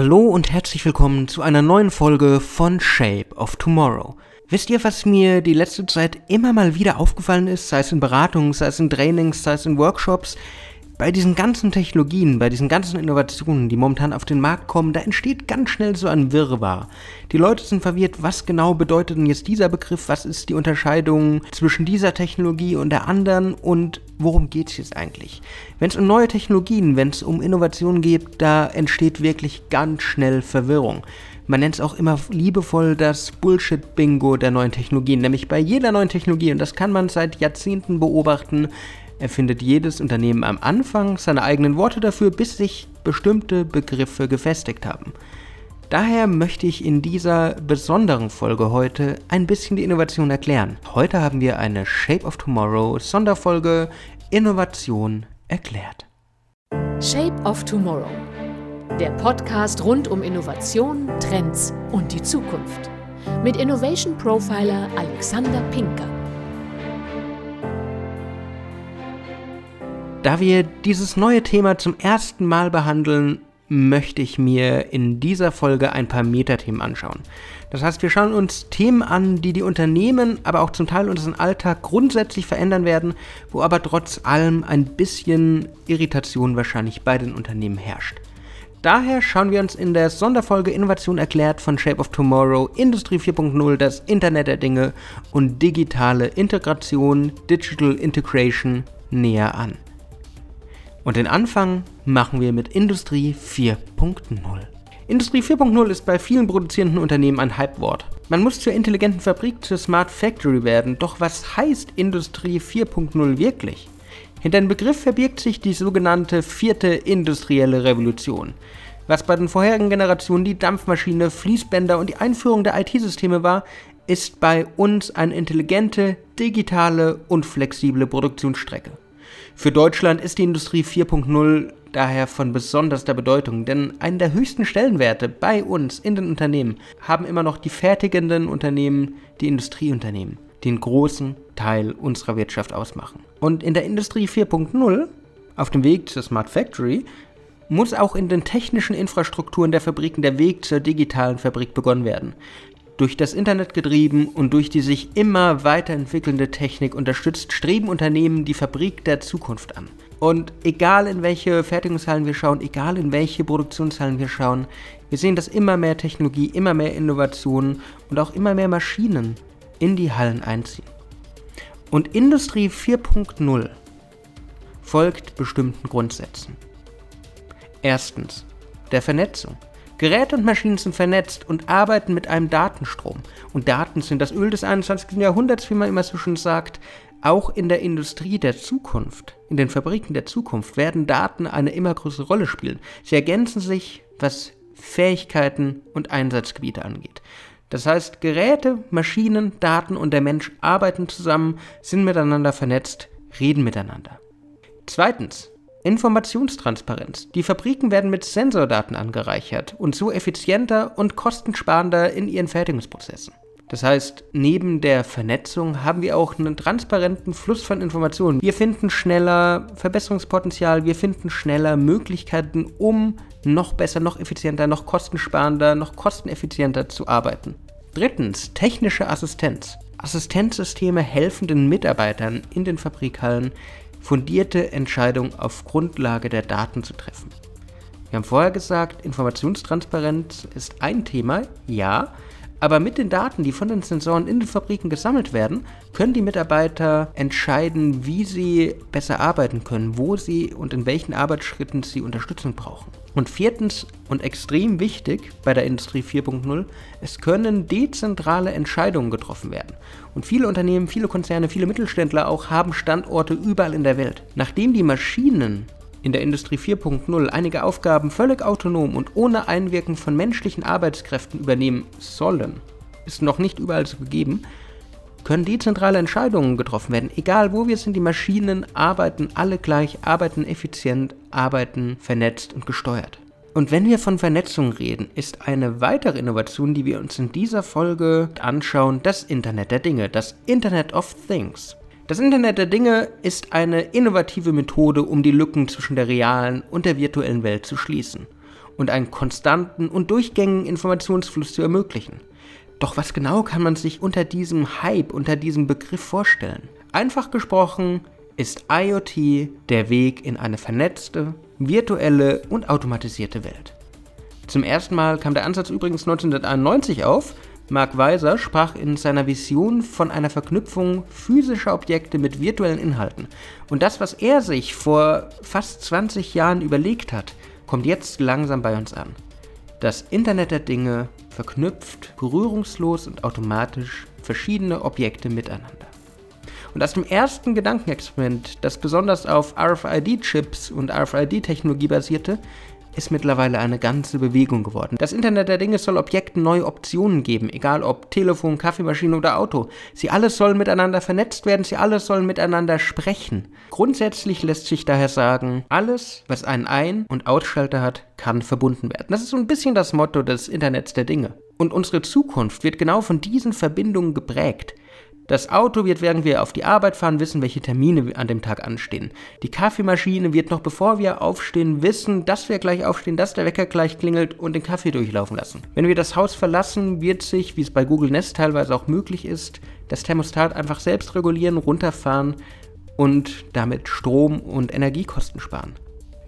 Hallo und herzlich willkommen zu einer neuen Folge von Shape of Tomorrow. Wisst ihr, was mir die letzte Zeit immer mal wieder aufgefallen ist, sei es in Beratungen, sei es in Trainings, sei es in Workshops? Bei diesen ganzen Technologien, bei diesen ganzen Innovationen, die momentan auf den Markt kommen, da entsteht ganz schnell so ein Wirrwarr. Die Leute sind verwirrt, was genau bedeutet denn jetzt dieser Begriff, was ist die Unterscheidung zwischen dieser Technologie und der anderen und worum geht es jetzt eigentlich? Wenn es um neue Technologien, wenn es um Innovationen geht, da entsteht wirklich ganz schnell Verwirrung. Man nennt es auch immer liebevoll das Bullshit-Bingo der neuen Technologien. Nämlich bei jeder neuen Technologie, und das kann man seit Jahrzehnten beobachten, erfindet jedes Unternehmen am Anfang seine eigenen Worte dafür, bis sich bestimmte Begriffe gefestigt haben. Daher möchte ich in dieser besonderen Folge heute ein bisschen die Innovation erklären. Heute haben wir eine Shape of Tomorrow Sonderfolge Innovation erklärt. Shape of Tomorrow. Der Podcast rund um Innovation, Trends und die Zukunft. Mit Innovation Profiler Alexander Pinker. Da wir dieses neue Thema zum ersten Mal behandeln, möchte ich mir in dieser Folge ein paar Metathemen anschauen. Das heißt, wir schauen uns Themen an, die die Unternehmen, aber auch zum Teil unseren Alltag grundsätzlich verändern werden, wo aber trotz allem ein bisschen Irritation wahrscheinlich bei den Unternehmen herrscht. Daher schauen wir uns in der Sonderfolge Innovation erklärt von Shape of Tomorrow, Industrie 4.0, das Internet der Dinge und digitale Integration, Digital Integration näher an. Und den Anfang machen wir mit Industrie 4.0. Industrie 4.0 ist bei vielen produzierenden Unternehmen ein Hypewort. Man muss zur intelligenten Fabrik, zur Smart Factory werden, doch was heißt Industrie 4.0 wirklich? Hinter dem Begriff verbirgt sich die sogenannte vierte industrielle Revolution. Was bei den vorherigen Generationen die Dampfmaschine, Fließbänder und die Einführung der IT-Systeme war, ist bei uns eine intelligente, digitale und flexible Produktionsstrecke. Für Deutschland ist die Industrie 4.0 daher von besonderster Bedeutung, denn einen der höchsten Stellenwerte bei uns in den Unternehmen haben immer noch die fertigenden Unternehmen, die Industrieunternehmen, die einen großen Teil unserer Wirtschaft ausmachen. Und in der Industrie 4.0, auf dem Weg zur Smart Factory, muss auch in den technischen Infrastrukturen der Fabriken der Weg zur digitalen Fabrik begonnen werden durch das Internet getrieben und durch die sich immer weiterentwickelnde Technik unterstützt, streben Unternehmen die Fabrik der Zukunft an. Und egal in welche Fertigungshallen wir schauen, egal in welche Produktionshallen wir schauen, wir sehen, dass immer mehr Technologie, immer mehr Innovationen und auch immer mehr Maschinen in die Hallen einziehen. Und Industrie 4.0 folgt bestimmten Grundsätzen. Erstens, der Vernetzung. Geräte und Maschinen sind vernetzt und arbeiten mit einem Datenstrom. Und Daten sind das Öl des 21. Jahrhunderts, wie man immer so schön sagt. Auch in der Industrie der Zukunft, in den Fabriken der Zukunft werden Daten eine immer größere Rolle spielen. Sie ergänzen sich, was Fähigkeiten und Einsatzgebiete angeht. Das heißt, Geräte, Maschinen, Daten und der Mensch arbeiten zusammen, sind miteinander vernetzt, reden miteinander. Zweitens, Informationstransparenz. Die Fabriken werden mit Sensordaten angereichert und so effizienter und kostensparender in ihren Fertigungsprozessen. Das heißt, neben der Vernetzung haben wir auch einen transparenten Fluss von Informationen. Wir finden schneller Verbesserungspotenzial, wir finden schneller Möglichkeiten, um noch besser, noch effizienter, noch kostensparender, noch kosteneffizienter zu arbeiten. Drittens, technische Assistenz. Assistenzsysteme helfen den Mitarbeitern in den Fabrikhallen, fundierte Entscheidungen auf Grundlage der Daten zu treffen. Wir haben vorher gesagt, Informationstransparenz ist ein Thema, ja, aber mit den Daten, die von den Sensoren in den Fabriken gesammelt werden, können die Mitarbeiter entscheiden, wie sie besser arbeiten können, wo sie und in welchen Arbeitsschritten sie Unterstützung brauchen. Und viertens und extrem wichtig bei der Industrie 4.0, es können dezentrale Entscheidungen getroffen werden. Und viele Unternehmen, viele Konzerne, viele Mittelständler auch haben Standorte überall in der Welt. Nachdem die Maschinen in der Industrie 4.0 einige Aufgaben völlig autonom und ohne Einwirken von menschlichen Arbeitskräften übernehmen sollen, ist noch nicht überall so gegeben, können dezentrale Entscheidungen getroffen werden. Egal wo wir sind, die Maschinen arbeiten alle gleich, arbeiten effizient, arbeiten vernetzt und gesteuert. Und wenn wir von Vernetzung reden, ist eine weitere Innovation, die wir uns in dieser Folge anschauen, das Internet der Dinge, das Internet of Things. Das Internet der Dinge ist eine innovative Methode, um die Lücken zwischen der realen und der virtuellen Welt zu schließen. und einen konstanten und durchgängigen Informationsfluss zu ermöglichen. Doch was genau kann man sich unter diesem Hype, unter diesem Begriff vorstellen? Einfach gesprochen ist IoT der Weg in eine vernetzte, virtuelle und automatisierte Welt. Zum ersten Mal kam der Ansatz übrigens 1991 auf. Mark Weiser sprach in seiner Vision von einer Verknüpfung physischer Objekte mit virtuellen Inhalten. Und das, was er sich vor fast 20 Jahren überlegt hat, kommt jetzt langsam bei uns an. Das Internet der Dinge verknüpft berührungslos und automatisch verschiedene Objekte miteinander. Und aus dem ersten Gedankenexperiment, das besonders auf RFID-Chips und RFID-Technologie basierte, ist mittlerweile eine ganze Bewegung geworden. Das Internet der Dinge soll Objekten neue Optionen geben, egal ob Telefon, Kaffeemaschine oder Auto. Sie alle sollen miteinander vernetzt werden, sie alle sollen miteinander sprechen. Grundsätzlich lässt sich daher sagen, alles, was einen Ein- und Ausschalter hat, kann verbunden werden. Das ist so ein bisschen das Motto des Internets der Dinge. Und unsere Zukunft wird genau von diesen Verbindungen geprägt. Das Auto wird, während wir auf die Arbeit fahren, wissen, welche Termine an dem Tag anstehen. Die Kaffeemaschine wird noch bevor wir aufstehen wissen, dass wir gleich aufstehen, dass der Wecker gleich klingelt und den Kaffee durchlaufen lassen. Wenn wir das Haus verlassen, wird sich, wie es bei Google Nest teilweise auch möglich ist, das Thermostat einfach selbst regulieren, runterfahren und damit Strom- und Energiekosten sparen.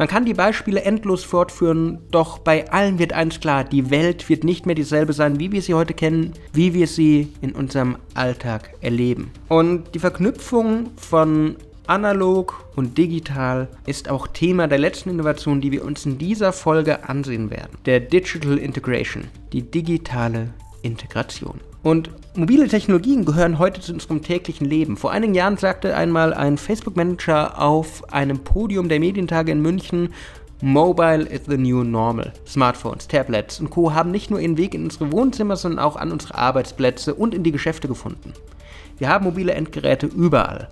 Man kann die Beispiele endlos fortführen, doch bei allen wird eins klar, die Welt wird nicht mehr dieselbe sein, wie wir sie heute kennen, wie wir sie in unserem Alltag erleben. Und die Verknüpfung von analog und digital ist auch Thema der letzten Innovation, die wir uns in dieser Folge ansehen werden. Der Digital Integration, die digitale Integration. Und mobile Technologien gehören heute zu unserem täglichen Leben. Vor einigen Jahren sagte einmal ein Facebook-Manager auf einem Podium der Medientage in München, Mobile is the new normal. Smartphones, Tablets und Co. haben nicht nur ihren Weg in unsere Wohnzimmer, sondern auch an unsere Arbeitsplätze und in die Geschäfte gefunden. Wir haben mobile Endgeräte überall.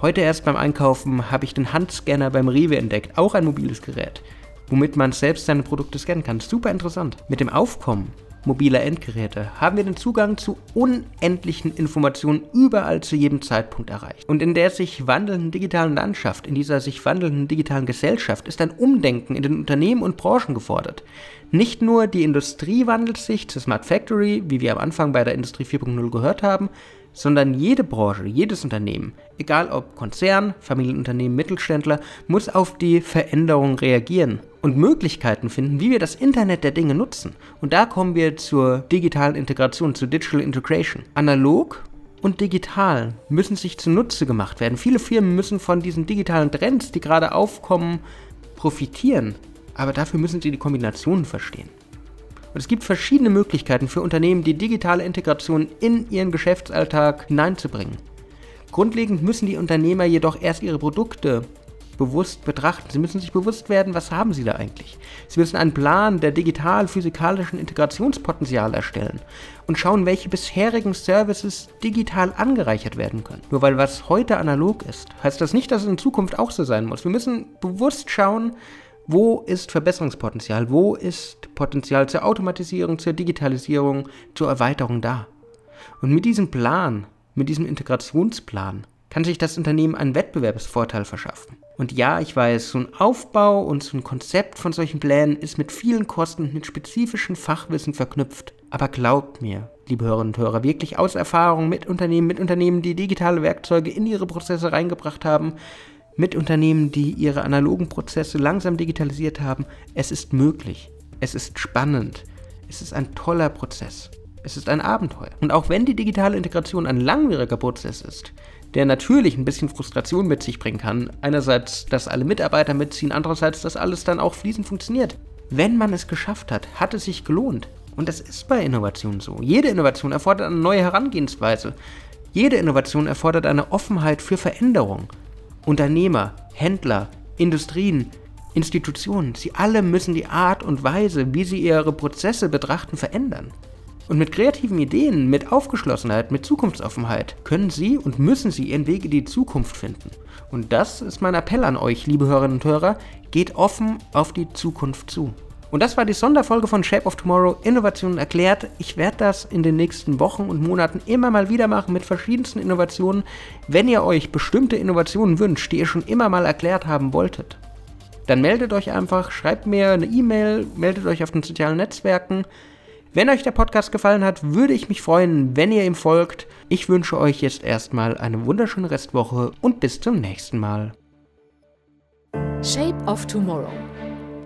Heute erst beim Einkaufen habe ich den Handscanner beim Rewe entdeckt, auch ein mobiles Gerät, womit man selbst seine Produkte scannen kann. Super interessant. Mit dem Aufkommen mobiler Endgeräte haben wir den Zugang zu unendlichen Informationen überall zu jedem Zeitpunkt erreicht. Und in der sich wandelnden digitalen Landschaft, in dieser sich wandelnden digitalen Gesellschaft ist ein Umdenken in den Unternehmen und Branchen gefordert. Nicht nur die Industrie wandelt sich zur Smart Factory, wie wir am Anfang bei der Industrie 4.0 gehört haben, sondern jede Branche, jedes Unternehmen, egal ob Konzern, Familienunternehmen, Mittelständler, muss auf die Veränderung reagieren und Möglichkeiten finden, wie wir das Internet der Dinge nutzen. Und da kommen wir zur digitalen Integration, zur Digital Integration. Analog und digital müssen sich zunutze gemacht werden. Viele Firmen müssen von diesen digitalen Trends, die gerade aufkommen, profitieren. Aber dafür müssen sie die Kombinationen verstehen. Und es gibt verschiedene Möglichkeiten für Unternehmen, die digitale Integration in ihren Geschäftsalltag hineinzubringen. Grundlegend müssen die Unternehmer jedoch erst ihre Produkte bewusst betrachten. Sie müssen sich bewusst werden, was haben sie da eigentlich. Sie müssen einen Plan der digital-physikalischen Integrationspotenzial erstellen und schauen, welche bisherigen Services digital angereichert werden können. Nur weil was heute analog ist, heißt das nicht, dass es in Zukunft auch so sein muss. Wir müssen bewusst schauen, wo ist Verbesserungspotenzial? Wo ist Potenzial zur Automatisierung, zur Digitalisierung, zur Erweiterung da? Und mit diesem Plan, mit diesem Integrationsplan, kann sich das Unternehmen einen Wettbewerbsvorteil verschaffen. Und ja, ich weiß, so ein Aufbau und so ein Konzept von solchen Plänen ist mit vielen Kosten und mit spezifischem Fachwissen verknüpft. Aber glaubt mir, liebe Hörerinnen und Hörer, wirklich aus Erfahrung mit Unternehmen, mit Unternehmen, die digitale Werkzeuge in ihre Prozesse reingebracht haben, mit Unternehmen, die ihre analogen Prozesse langsam digitalisiert haben. Es ist möglich. Es ist spannend. Es ist ein toller Prozess. Es ist ein Abenteuer. Und auch wenn die digitale Integration ein langwieriger Prozess ist, der natürlich ein bisschen Frustration mit sich bringen kann, einerseits, dass alle Mitarbeiter mitziehen, andererseits, dass alles dann auch fließend funktioniert. Wenn man es geschafft hat, hat es sich gelohnt. Und das ist bei Innovationen so. Jede Innovation erfordert eine neue Herangehensweise. Jede Innovation erfordert eine Offenheit für Veränderung. Unternehmer, Händler, Industrien, Institutionen, sie alle müssen die Art und Weise, wie sie ihre Prozesse betrachten, verändern. Und mit kreativen Ideen, mit Aufgeschlossenheit, mit Zukunftsoffenheit können Sie und müssen Sie Ihren Weg in die Zukunft finden. Und das ist mein Appell an euch, liebe Hörerinnen und Hörer, geht offen auf die Zukunft zu. Und das war die Sonderfolge von Shape of Tomorrow Innovationen erklärt. Ich werde das in den nächsten Wochen und Monaten immer mal wieder machen mit verschiedensten Innovationen, wenn ihr euch bestimmte Innovationen wünscht, die ihr schon immer mal erklärt haben wolltet. dann meldet euch einfach, schreibt mir eine E-Mail, meldet euch auf den sozialen Netzwerken. Wenn euch der Podcast gefallen hat, würde ich mich freuen, wenn ihr ihm folgt. Ich wünsche euch jetzt erstmal eine wunderschöne Restwoche und bis zum nächsten Mal. Shape of Tomorrow.